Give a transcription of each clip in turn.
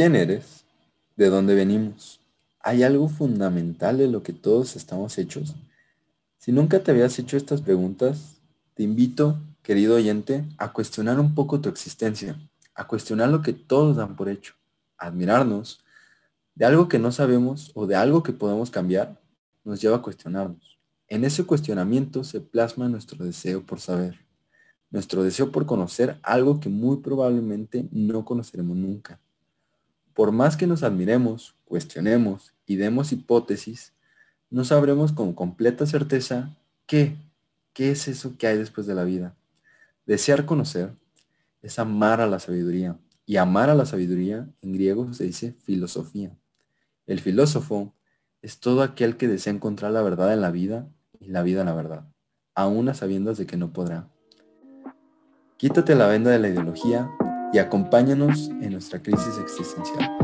¿Quién eres? ¿De dónde venimos? ¿Hay algo fundamental de lo que todos estamos hechos? Si nunca te habías hecho estas preguntas, te invito, querido oyente, a cuestionar un poco tu existencia, a cuestionar lo que todos dan por hecho, a admirarnos de algo que no sabemos o de algo que podemos cambiar, nos lleva a cuestionarnos. En ese cuestionamiento se plasma nuestro deseo por saber, nuestro deseo por conocer algo que muy probablemente no conoceremos nunca. Por más que nos admiremos, cuestionemos y demos hipótesis, no sabremos con completa certeza qué, qué es eso que hay después de la vida. Desear conocer es amar a la sabiduría. Y amar a la sabiduría en griego se dice filosofía. El filósofo es todo aquel que desea encontrar la verdad en la vida y la vida en la verdad, aún a sabiendas de que no podrá. Quítate la venda de la ideología y acompáñanos en nuestra crisis existencial.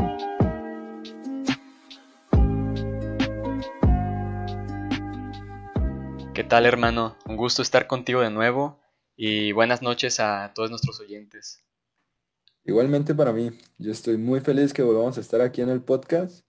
¿Qué tal hermano? Un gusto estar contigo de nuevo y buenas noches a todos nuestros oyentes. Igualmente para mí, yo estoy muy feliz que volvamos a estar aquí en el podcast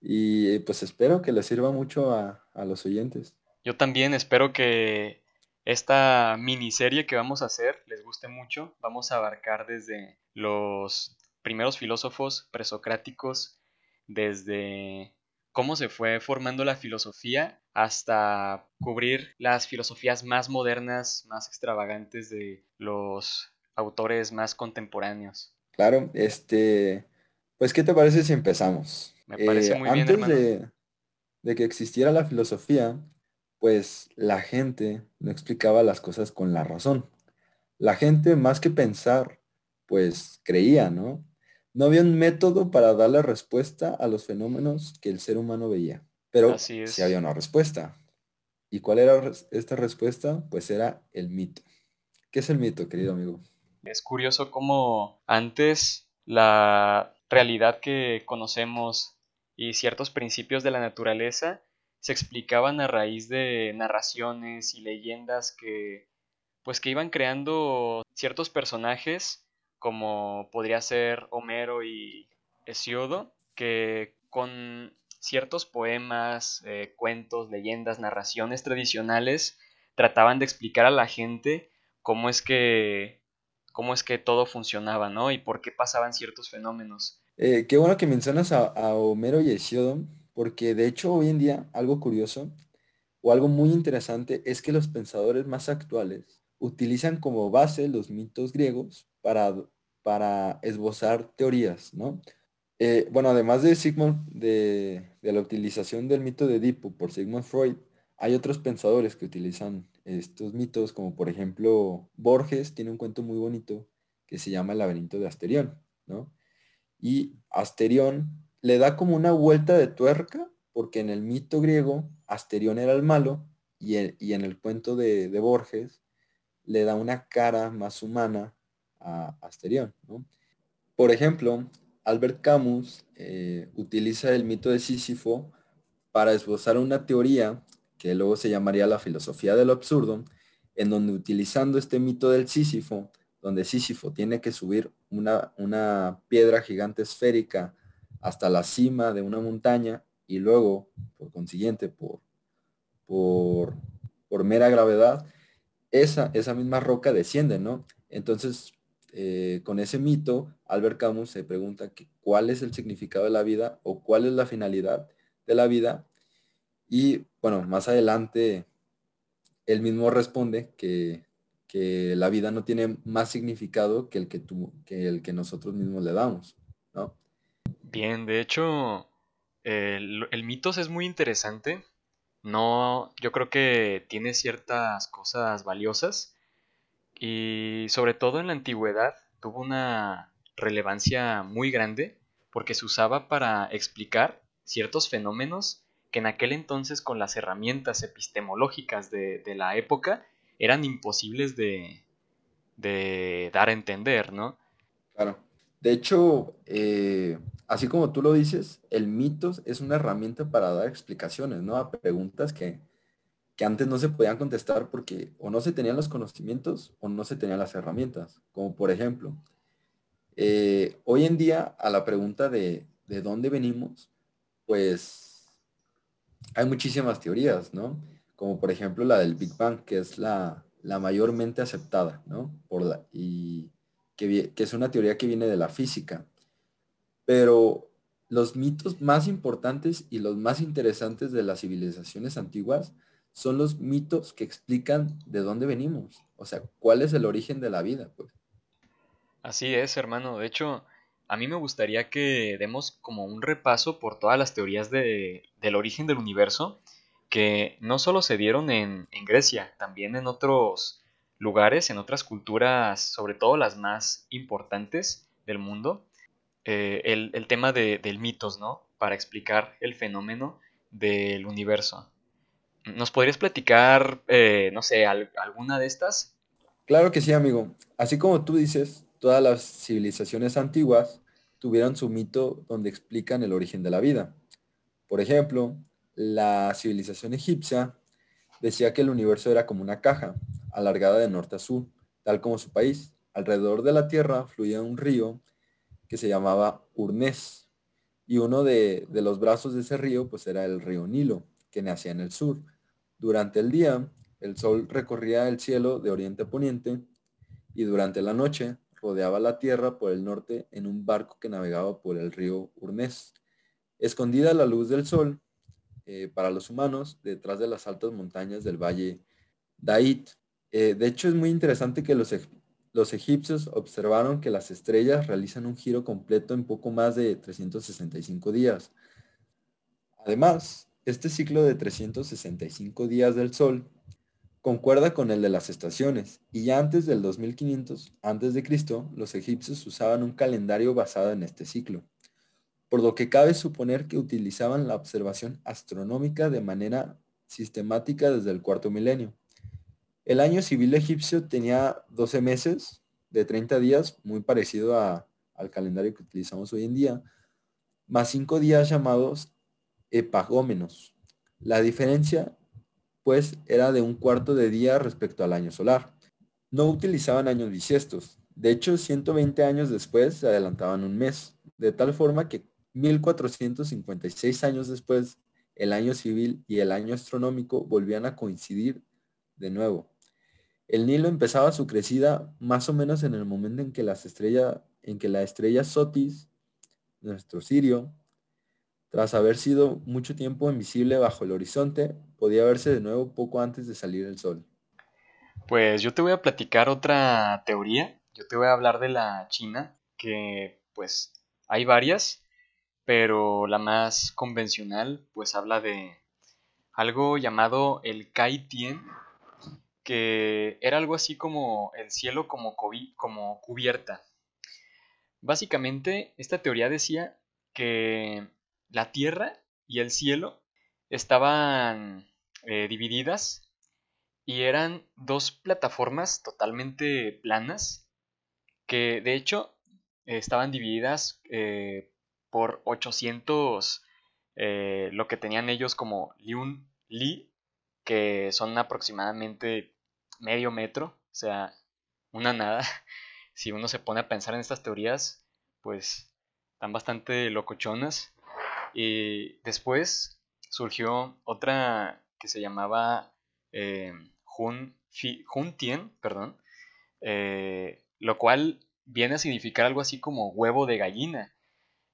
y pues espero que les sirva mucho a, a los oyentes. Yo también espero que esta miniserie que vamos a hacer les guste mucho. Vamos a abarcar desde los primeros filósofos presocráticos, desde cómo se fue formando la filosofía hasta cubrir las filosofías más modernas, más extravagantes de los autores más contemporáneos. Claro, este, pues ¿qué te parece si empezamos? Me parece Eh, muy bien, antes hermano. de, de que existiera la filosofía, pues la gente no explicaba las cosas con la razón. La gente, más que pensar, pues creía, ¿no? No había un método para darle respuesta a los fenómenos que el ser humano veía, pero Así sí había una respuesta. ¿Y cuál era esta respuesta? Pues era el mito. ¿Qué es el mito, querido amigo? Es curioso cómo antes la realidad que conocemos y ciertos principios de la naturaleza se explicaban a raíz de narraciones y leyendas que pues que iban creando ciertos personajes como podría ser Homero y Hesiodo que con ciertos poemas, eh, cuentos, leyendas, narraciones tradicionales trataban de explicar a la gente cómo es que cómo es que todo funcionaba, ¿no? Y por qué pasaban ciertos fenómenos. Eh, qué bueno que mencionas a, a Homero y Hesíodo, porque de hecho hoy en día algo curioso o algo muy interesante es que los pensadores más actuales utilizan como base los mitos griegos para, para esbozar teorías, ¿no? Eh, bueno, además de Sigmund, de, la utilización del mito de Edipo por Sigmund Freud, hay otros pensadores que utilizan estos mitos, como por ejemplo Borges tiene un cuento muy bonito que se llama El laberinto de Asterión, ¿no? Y Asterión le da como una vuelta de tuerca, porque en el mito griego Asterión era el malo y, en el cuento de, Borges le da una cara más humana a Asterión. Por ejemplo, Albert Camus eh, utiliza el mito de Sísifo para esbozar una teoría que luego se llamaría la filosofía de lo absurdo, en donde utilizando este mito del Sísifo, donde Sísifo tiene que subir una, una piedra gigante esférica hasta la cima de una montaña y luego, por consiguiente, por, por, por mera gravedad, esa, esa misma roca desciende, ¿no? Entonces, eh, con ese mito, Albert Camus se pregunta que cuál es el significado de la vida o cuál es la finalidad de la vida. Y bueno, más adelante, él mismo responde que, que la vida no tiene más significado que el que, tú, que el que nosotros mismos le damos, ¿no? Bien, de hecho, el, mitos es muy interesante. No, yo creo que tiene ciertas cosas valiosas y sobre todo en la antigüedad tuvo una relevancia muy grande porque se usaba para explicar ciertos fenómenos que en aquel entonces con las herramientas epistemológicas de, de la época eran imposibles de, de dar a entender, ¿no? Claro. De hecho, eh, así como tú lo dices, el mitos es una herramienta para dar explicaciones, ¿no? A preguntas que, que antes no se podían contestar porque o no se tenían los conocimientos o no se tenían las herramientas. Como por ejemplo, Eh, hoy en día, a la pregunta de, de dónde venimos, pues hay muchísimas teorías, ¿no? Como por ejemplo la del Big Bang, que es la, la mayormente aceptada, ¿no? Por la, y que, es una teoría que viene de la física. Pero los mitos más importantes y los más interesantes de las civilizaciones antiguas son los mitos que explican de dónde venimos, o sea, cuál es el origen de la vida, pues. Así es, hermano. De hecho, a mí me gustaría que demos como un repaso por todas las teorías de, del origen del universo, que no solo se dieron en Grecia, también en otros lugares, en otras culturas, sobre todo las más importantes del mundo, eh, el, tema de, del mitos, ¿no? Para explicar el fenómeno del universo. ¿Nos podrías platicar, eh, no sé, alguna de estas? Claro que sí, amigo. Así como tú dices, todas las civilizaciones antiguas tuvieron su mito donde explican el origen de la vida. Por ejemplo, la civilización egipcia decía que el universo era como una caja, alargada de norte a sur, tal como su país. Alrededor de la Tierra fluía un río que se llamaba Urnés, y uno de, los brazos de ese río pues era el río Nilo, que nacía en el sur. Durante el día, el sol recorría el cielo de oriente a poniente, y durante la noche rodeaba la tierra por el norte en un barco que navegaba por el río Urnés. Escondida la luz del sol, eh, para los humanos, detrás de las altas montañas del valle Dait. Eh, de hecho, es muy interesante que los, los egipcios observaron que las estrellas realizan un giro completo en poco más de 365 días. Además, este ciclo de 365 días del Sol concuerda con el de las estaciones, y ya antes del 2500 a.C., los egipcios usaban un calendario basado en este ciclo, por lo que cabe suponer que utilizaban la observación astronómica de manera sistemática desde el cuarto milenio. El año civil egipcio tenía 12 meses de 30 días, muy parecido al calendario que utilizamos hoy en día, más 5 días llamados epagómenos. La diferencia pues era de un cuarto de día respecto al año solar. No utilizaban años bisiestos. De hecho, 120 años después se adelantaban un mes, de tal forma que 1456 años después, el año civil y el año astronómico volvían a coincidir de nuevo. El Nilo empezaba su crecida más o menos en el momento en que, las estrellas, en que la estrella Sotis, nuestro Sirio, tras haber sido mucho tiempo invisible bajo el horizonte, podía verse de nuevo poco antes de salir el sol. Pues yo te voy a platicar otra teoría. Yo te voy a hablar de la China, que pues hay varias, pero la más convencional pues habla de algo llamado el Kai Tien, que era algo así como el cielo como, como cubierta. Básicamente, esta teoría decía que la tierra y el cielo estaban eh, divididas y eran dos plataformas totalmente planas que de hecho estaban divididas eh, por 800 eh, lo que tenían ellos como Liun Li que son aproximadamente medio metro o sea una nada si uno se pone a pensar en estas teorías pues están bastante locochonas y después surgió otra que se llamaba eh, Tien, perdón, eh, lo cual viene a significar algo así como huevo de gallina.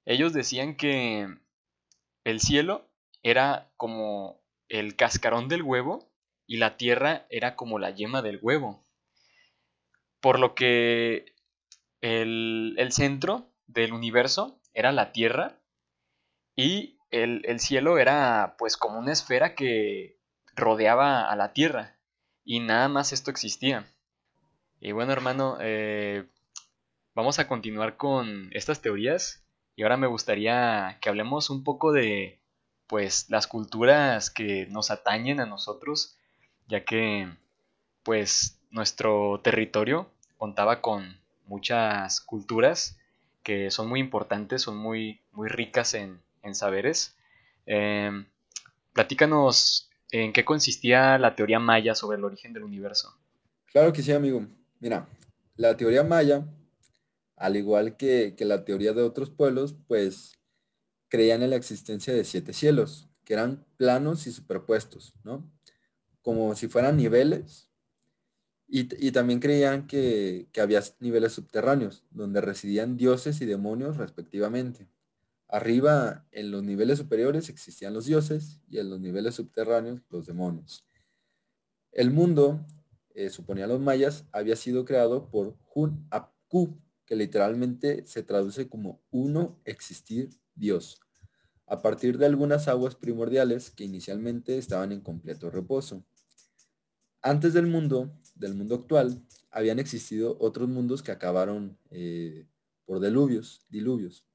Ellos decían que el cielo era como el cascarón del huevo y la tierra era como la yema del huevo. Por lo que el, el centro del universo era la tierra y el, cielo era pues como una esfera que rodeaba a la tierra y nada más esto existía. Y bueno hermano, eh, vamos a continuar con estas teorías y ahora me gustaría que hablemos un poco de pues las culturas que nos atañen a nosotros, ya que pues nuestro territorio contaba con muchas culturas que son muy importantes, son muy, muy ricas en, en saberes. Em, platícanos en qué consistía la teoría maya sobre el origen del universo. Claro que sí, amigo. Mira, la teoría maya al igual que, que la teoría de otros pueblos, pues creían en la existencia de siete cielos, que eran planos y superpuestos, ¿no? Como si fueran niveles. Y, también creían que, que había niveles subterráneos, donde residían dioses y demonios respectivamente. Arriba, en los niveles superiores, existían los dioses y en los niveles subterráneos, los demonios. El mundo, eh, suponían los mayas, había sido creado por Hun Apku, que literalmente se traduce como uno existir Dios a partir de algunas aguas primordiales que inicialmente estaban en completo reposo. Antes del mundo, del mundo actual, habían existido otros mundos que acabaron eh, por diluvios, diluvios.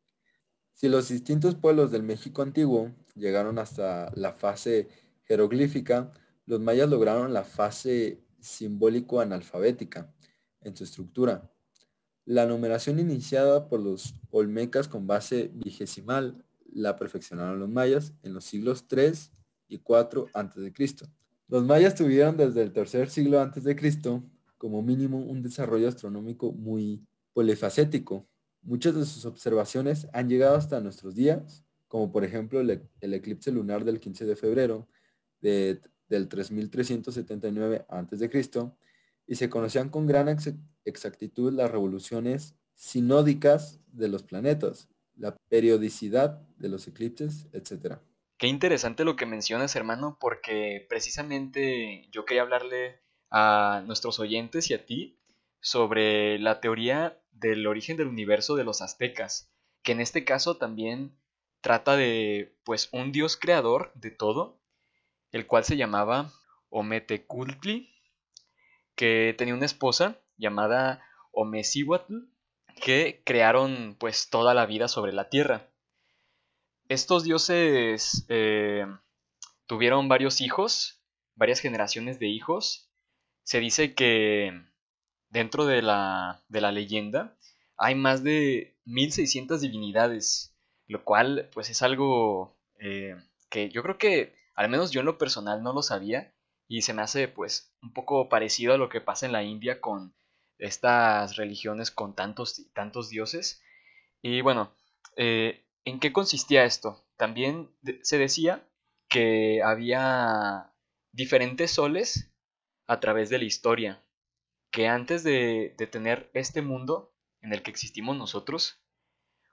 Si los distintos pueblos del México antiguo llegaron hasta la fase jeroglífica, los mayas lograron la fase simbólico-analfabética en su estructura. La numeración iniciada por los olmecas con base vigesimal la perfeccionaron los mayas en los siglos 3 y 4 a.C. Los mayas tuvieron desde el tercer siglo antes de Cristo como mínimo un desarrollo astronómico muy polifacético. Muchas de sus observaciones han llegado hasta nuestros días, como por ejemplo el, eclipse lunar del 15 de febrero de, del 3379 a.C. y se conocían con gran exactitud las revoluciones sinódicas de los planetas, la periodicidad de los eclipses, etc. Qué interesante lo que mencionas, hermano, porque precisamente yo quería hablarle a nuestros oyentes y a ti sobre la teoría del origen del universo de los aztecas, que en este caso también trata de pues un dios creador de todo, el cual se llamaba Ometecultli, que tenía una esposa llamada Omecihuatl, que crearon pues toda la vida sobre la tierra. Estos dioses eh, tuvieron varios hijos, varias generaciones de hijos. Se dice que dentro de la, de la leyenda hay más de 1600 divinidades, lo cual pues es algo eh, que yo creo que al menos yo en lo personal no lo sabía y se me hace pues un poco parecido a lo que pasa en la India con estas religiones con tantos, tantos dioses. Y bueno, eh, ¿en qué consistía esto? También se decía que había diferentes soles a través de la historia, que antes de, tener este mundo en el que existimos nosotros,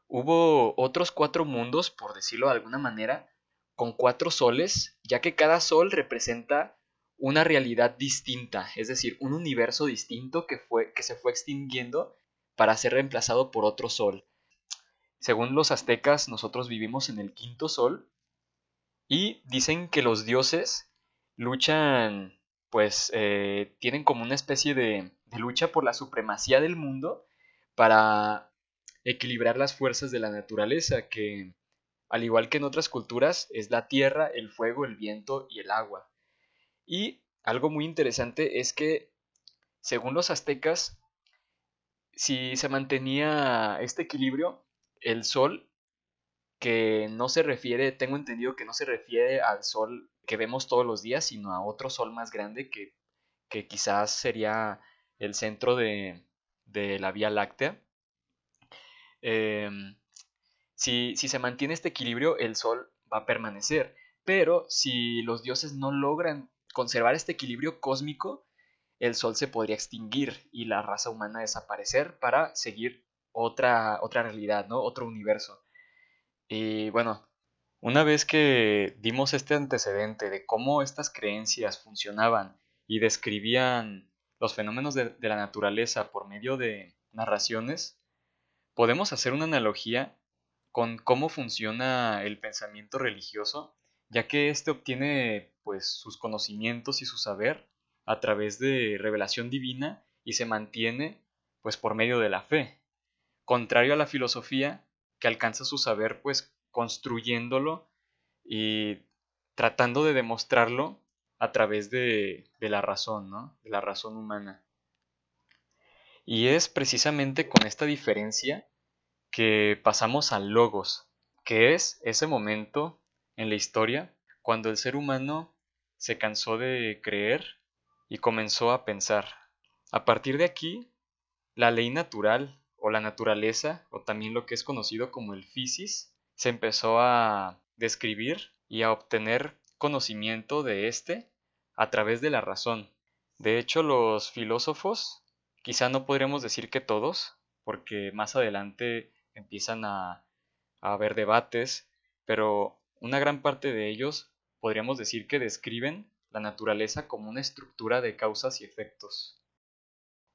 hubo otros cuatro mundos, por decirlo de alguna manera, con cuatro soles, ya que cada sol representa una realidad distinta, es decir, un universo distinto que, fue, que se fue extinguiendo para ser reemplazado por otro sol. Según los aztecas, nosotros vivimos en el quinto sol y dicen que los dioses luchan, pues eh, tienen como una especie de, de lucha por la supremacía del mundo para equilibrar las fuerzas de la naturaleza, que al igual que en otras culturas es la tierra, el fuego, el viento y el agua. Y algo muy interesante es que, según los aztecas, si se mantenía este equilibrio, el sol, que no se refiere, tengo entendido que no se refiere al sol que vemos todos los días, sino a otro sol más grande que, quizás sería el centro de, la Vía Láctea. Em, si, si se mantiene este equilibrio, el sol va a permanecer. Pero si los dioses no logran conservar este equilibrio cósmico, el Sol se podría extinguir y la raza humana desaparecer para seguir otra, otra realidad, ¿no? Otro universo. Y bueno, una vez que dimos este antecedente de cómo estas creencias funcionaban y describían los fenómenos de, de la naturaleza por medio de narraciones, podemos hacer una analogía con cómo funciona el pensamiento religioso ya que éste obtiene pues sus conocimientos y su saber a través de revelación divina y se mantiene pues por medio de la fe, contrario a la filosofía que alcanza su saber pues construyéndolo y tratando de demostrarlo a través de, de la razón, ¿no? De la razón humana. Y es precisamente con esta diferencia que pasamos al logos, que es ese momento en la historia cuando el ser humano se cansó de creer y comenzó a pensar. A partir de aquí, la ley natural o la naturaleza, o también lo que es conocido como el physis, se empezó a describir y a obtener conocimiento de éste a través de la razón. De hecho, los filósofos, quizá no podríamos decir que todos, porque más adelante empiezan a, a haber debates, pero una gran parte de ellos podríamos decir que describen la naturaleza como una estructura de causas y efectos.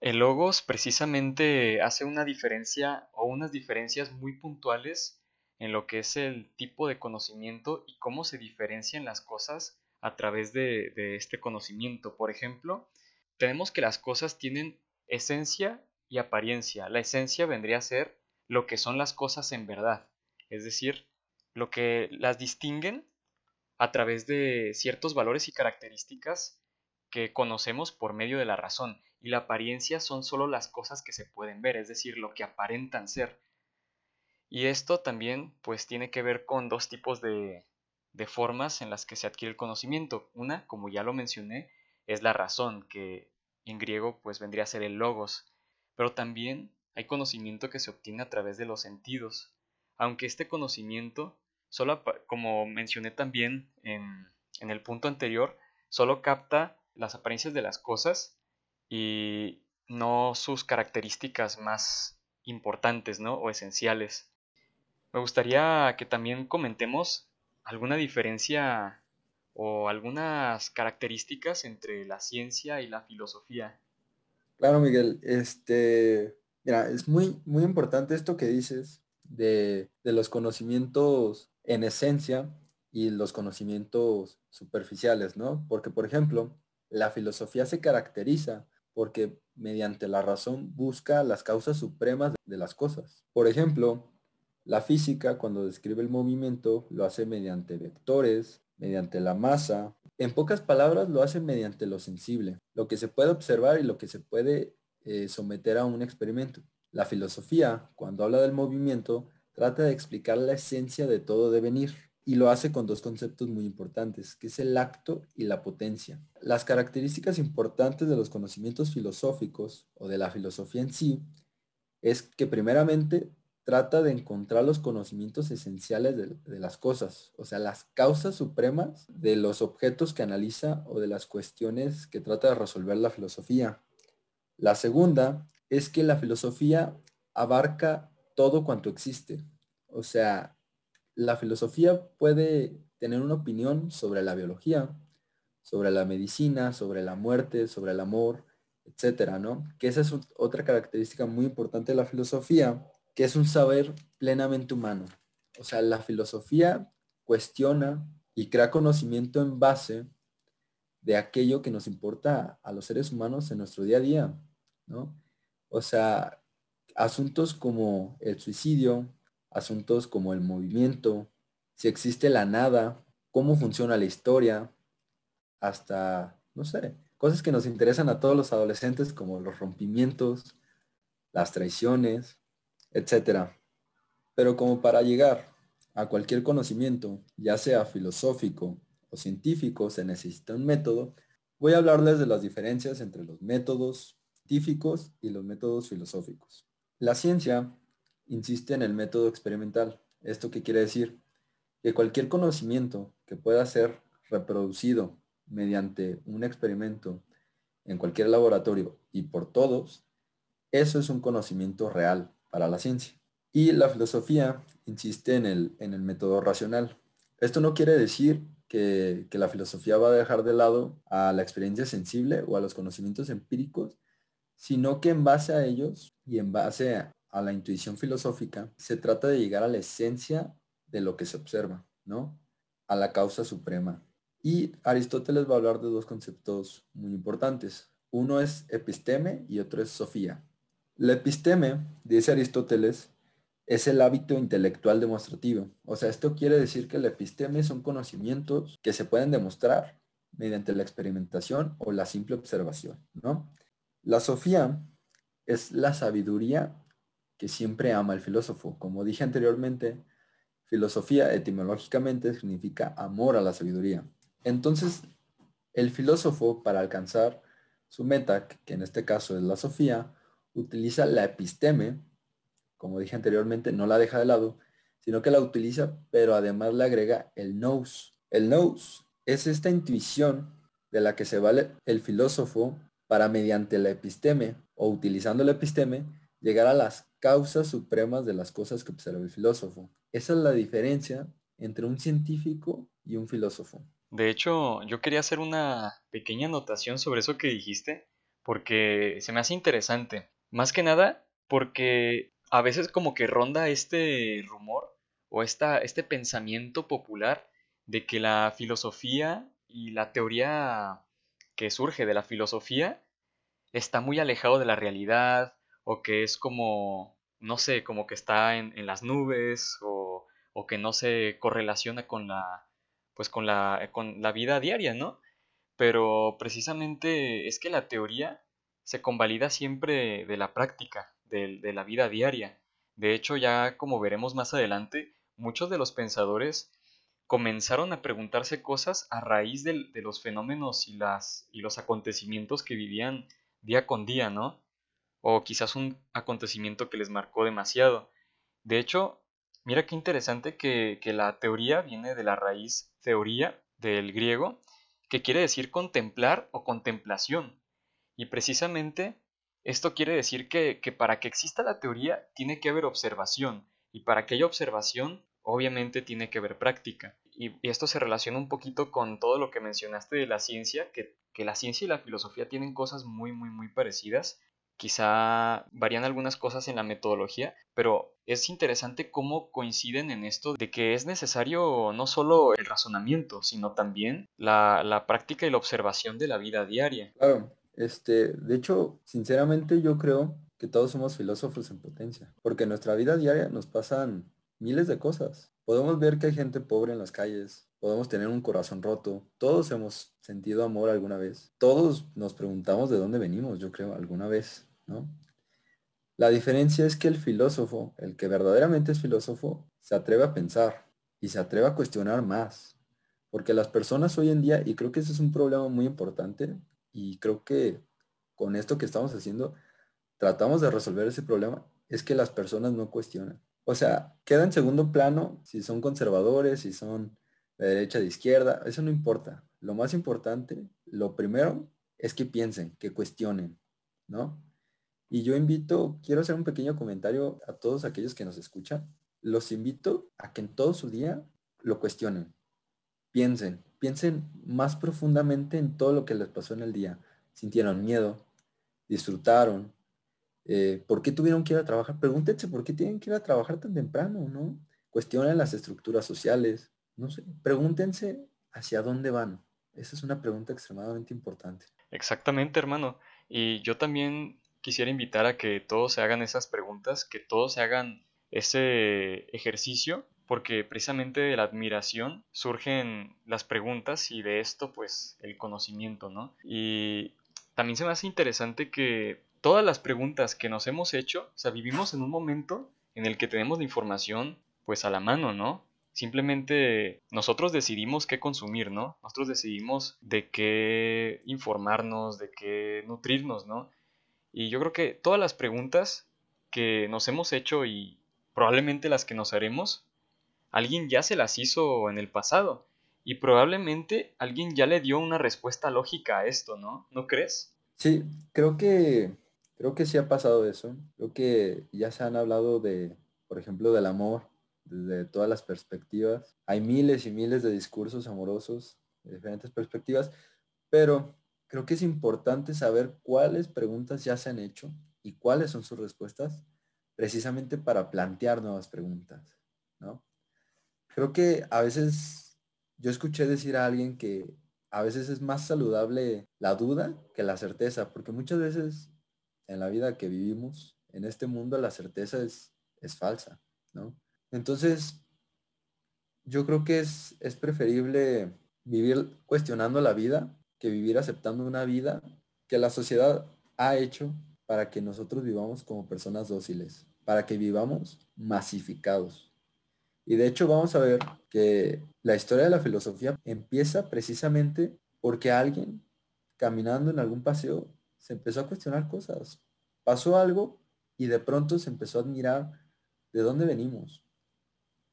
El logos precisamente hace una diferencia o unas diferencias muy puntuales en lo que es el tipo de conocimiento y cómo se diferencian las cosas a través de, este conocimiento. Por ejemplo, tenemos que las cosas tienen esencia y apariencia. La esencia vendría a ser lo que son las cosas en verdad, es decir, lo que las distinguen a través de ciertos valores y características que conocemos por medio de la razón. Y la apariencia son solo las cosas que se pueden ver, es decir, lo que aparentan ser. Y esto también pues tiene que ver con dos tipos de, de formas en las que se adquiere el conocimiento. Una, como ya lo mencioné, es la razón, que en griego pues vendría a ser el logos, pero también hay conocimiento que se obtiene a través de los sentidos, aunque este conocimiento, solo como mencioné también en, en el punto anterior, solo capta las apariencias de las cosas y no sus características más importantes, ¿no? O esenciales. Me gustaría que también comentemos alguna diferencia o algunas características entre la ciencia y la filosofía. Claro, Miguel, este, mira, es muy, muy importante esto que dices de, de los conocimientos en esencia y los conocimientos superficiales, ¿no? Porque, por ejemplo, la filosofía se caracteriza porque mediante la razón busca las causas supremas de las cosas. Por ejemplo, la física, cuando describe el movimiento, lo hace mediante vectores, mediante la masa. En pocas palabras, lo hace mediante lo sensible, lo que se puede observar y lo que se puede eh, someter a un experimento. La filosofía, cuando habla del movimiento, trata de explicar la esencia de todo devenir y lo hace con dos conceptos muy importantes, que es el acto y la potencia. Las características importantes de los conocimientos filosóficos o de la filosofía en sí es que primeramente trata de encontrar los conocimientos esenciales de, las cosas, o sea, las causas supremas de los objetos que analiza o de las cuestiones que trata de resolver la filosofía. La segunda es que la filosofía abarca todo cuanto existe. O sea, la filosofía puede tener una opinión sobre la biología, sobre la medicina, sobre la muerte, sobre el amor, etcétera, ¿no? Que esa es otra característica muy importante de la filosofía, que es un saber plenamente humano. O sea, la filosofía cuestiona y crea conocimiento en base de aquello que nos importa a los seres humanos en nuestro día a día, ¿no? O sea, asuntos como el suicidio, asuntos como el movimiento, si existe la nada, cómo funciona la historia, hasta, no sé, cosas que nos interesan a todos los adolescentes como los rompimientos, las traiciones, etcétera. Pero como para llegar a cualquier conocimiento, ya sea filosófico o científico, se necesita un método, voy a hablarles de las diferencias entre los métodos científicos y los métodos filosóficos. La ciencia insiste en el método experimental. ¿Esto qué quiere decir? Que cualquier conocimiento que pueda ser reproducido mediante un experimento en cualquier laboratorio y por todos, eso es un conocimiento real, para la ciencia. Y la filosofía insiste en el, en el método racional. Esto no quiere decir que, que, la filosofía va a dejar de lado a la experiencia sensible o a los conocimientos empíricos, sino que en base a ellos y en base a, la intuición filosófica, se trata de llegar a la esencia de lo que se observa, ¿no? A la causa suprema. Y Aristóteles va a hablar de dos conceptos muy importantes. Uno es episteme y otro es sofía. La episteme, dice Aristóteles, es el hábito intelectual demostrativo. O sea, esto quiere decir que la episteme son conocimientos que se pueden demostrar mediante la experimentación o la simple observación, ¿no? La sofía es la sabiduría que siempre ama el filósofo. Como dije anteriormente, filosofía etimológicamente significa amor a la sabiduría. Entonces, el filósofo para alcanzar su meta, que en este caso es la sofía, utiliza la episteme como dije anteriormente, no la deja de lado, sino que la utiliza, pero además le agrega el nous. El nous es esta intuición de la que se vale el filósofo para mediante la episteme o utilizando la episteme llegar a las causas supremas de las cosas que observa el filósofo. Esa es la diferencia entre un científico y un filósofo. De hecho, yo quería hacer una pequeña anotación sobre eso que dijiste, porque se me hace interesante. Más que nada, porque a veces como que ronda este rumor o esta, este pensamiento popular de que la filosofía y la teoría que surge de la filosofía está muy alejado de la realidad o que es como, no sé, como que está en, en las nubes o, o, que no se correlaciona con la, pues con la, con la vida diaria, ¿no? Pero precisamente es que la teoría se convalida siempre de la práctica, de, de la vida diaria. De hecho, ya como veremos más adelante, muchos de los pensadores comenzaron a preguntarse cosas a raíz de, de, los fenómenos y, las, y los acontecimientos que vivían día con día, ¿no? O quizás un acontecimiento que les marcó demasiado. De hecho, mira qué interesante que, que la teoría viene de la raíz teoría del griego, que quiere decir contemplar o contemplación. Y precisamente esto quiere decir que, que, para que exista la teoría tiene que haber observación, y para que haya observación obviamente tiene que haber práctica. Y, y esto se relaciona un poquito con todo lo que mencionaste de la ciencia, que, que la ciencia y la filosofía tienen cosas muy, muy, muy parecidas. Quizá varían algunas cosas en la metodología, pero es interesante cómo coinciden en esto de que es necesario no solo el razonamiento, sino también la, la práctica y la observación de la vida diaria. Claro, este, de hecho, sinceramente yo creo que todos somos filósofos en potencia, porque en nuestra vida diaria nos pasan miles de cosas. Podemos ver que hay gente pobre en las calles, podemos tener un corazón roto, todos hemos sentido amor alguna vez, todos nos preguntamos de dónde venimos, yo creo, alguna vez, La diferencia es que el filósofo, el que verdaderamente es filósofo, se atreve a pensar y se atreve a cuestionar más. Porque las personas hoy en día, y creo que ese es un problema muy importante, y creo que con esto que estamos haciendo, tratamos de resolver ese problema, es que las personas no cuestionan. O sea, queda en segundo plano si son conservadores, si son de derecha, de izquierda, eso no importa. Lo más importante, lo primero, es que piensen, que cuestionen, ¿no? Y yo invito, quiero hacer un pequeño comentario a todos aquellos que nos escuchan. Los invito a que en todo su día lo cuestionen. Piensen, piensen más profundamente en todo lo que les pasó en el día. Sintieron miedo, disfrutaron, eh, ¿por qué tuvieron que ir a trabajar? Pregúntense por qué tienen que ir a trabajar tan temprano, ¿no? Cuestionen las estructuras sociales, no sé, pregúntense hacia dónde van. Esa es una pregunta extremadamente importante. Exactamente, hermano. Y yo también quisiera invitar a que todos se hagan esas preguntas, que todos se hagan ese ejercicio, porque precisamente de la admiración surgen las preguntas y de esto pues el conocimiento, ¿no? Y también se me hace interesante que todas las preguntas que nos hemos hecho, o sea, vivimos en un momento en el que tenemos la información pues a la mano, ¿no? Simplemente nosotros decidimos qué consumir, ¿no? Nosotros decidimos de qué informarnos, de qué nutrirnos, ¿no? Y yo creo que todas las preguntas que nos hemos hecho y probablemente las que nos haremos, alguien ya se las hizo en el pasado. Y probablemente alguien ya le dio una respuesta lógica a esto, ¿no? ¿No crees? Sí, creo que creo que sí ha pasado eso. Creo que ya se han hablado de, por ejemplo, del amor desde todas las perspectivas. Hay miles y miles de discursos amorosos de diferentes perspectivas, pero creo que es importante saber cuáles preguntas ya se han hecho y cuáles son sus respuestas, precisamente para plantear nuevas preguntas, ¿no? Creo que a veces yo escuché decir a alguien que a veces es más saludable la duda que la certeza, porque muchas veces en la vida que vivimos, en este mundo, la certeza es, es falsa, ¿no? Entonces, yo creo que es, es preferible vivir cuestionando la vida que vivir aceptando una vida que la sociedad ha hecho para que nosotros vivamos como personas dóciles, para que vivamos masificados. Y de hecho vamos a ver que la historia de la filosofía empieza precisamente porque alguien caminando en algún paseo se empezó a cuestionar cosas. Pasó algo y de pronto se empezó a admirar de dónde venimos,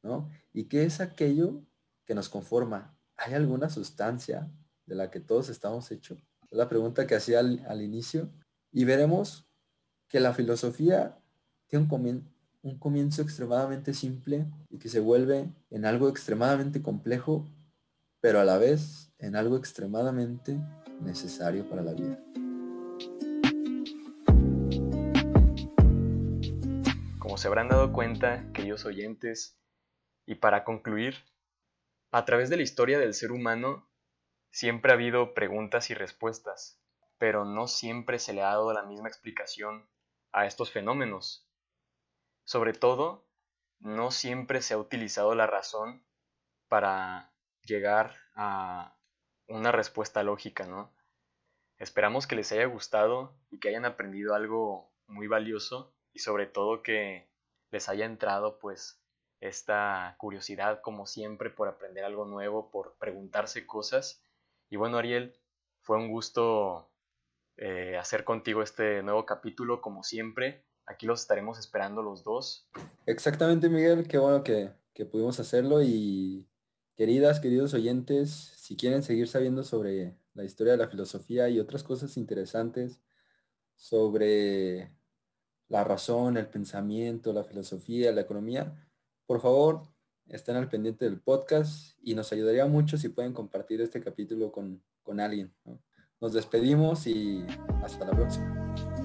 ¿no? ¿Y qué es aquello que nos conforma? ¿Hay alguna sustancia de la que todos estamos hechos? La pregunta que hacía al, inicio. Y veremos que la filosofía tiene un, un comienzo extremadamente simple y que se vuelve en algo extremadamente complejo, pero a la vez en algo extremadamente necesario para la vida. Como se habrán dado cuenta, queridos oyentes, y para concluir, a través de la historia del ser humano siempre ha habido preguntas y respuestas, pero no siempre se le ha dado la misma explicación a estos fenómenos. Sobre todo, no siempre se ha utilizado la razón para llegar a una respuesta lógica, ¿no? Esperamos que les haya gustado y que hayan aprendido algo muy valioso y sobre todo que les haya entrado pues esta curiosidad como siempre por aprender algo nuevo, por preguntarse cosas. Y bueno Ariel, fue un gusto eh, hacer contigo este nuevo capítulo como siempre. Aquí los estaremos esperando los dos. Exactamente Miguel, qué bueno que, que pudimos hacerlo y queridas, queridos oyentes, si quieren seguir sabiendo sobre la historia de la filosofía y otras cosas interesantes sobre la razón, el pensamiento, la filosofía, la economía, por favor, estén al pendiente del podcast y nos ayudaría mucho si pueden compartir este capítulo con, alguien. Nos despedimos y hasta la próxima.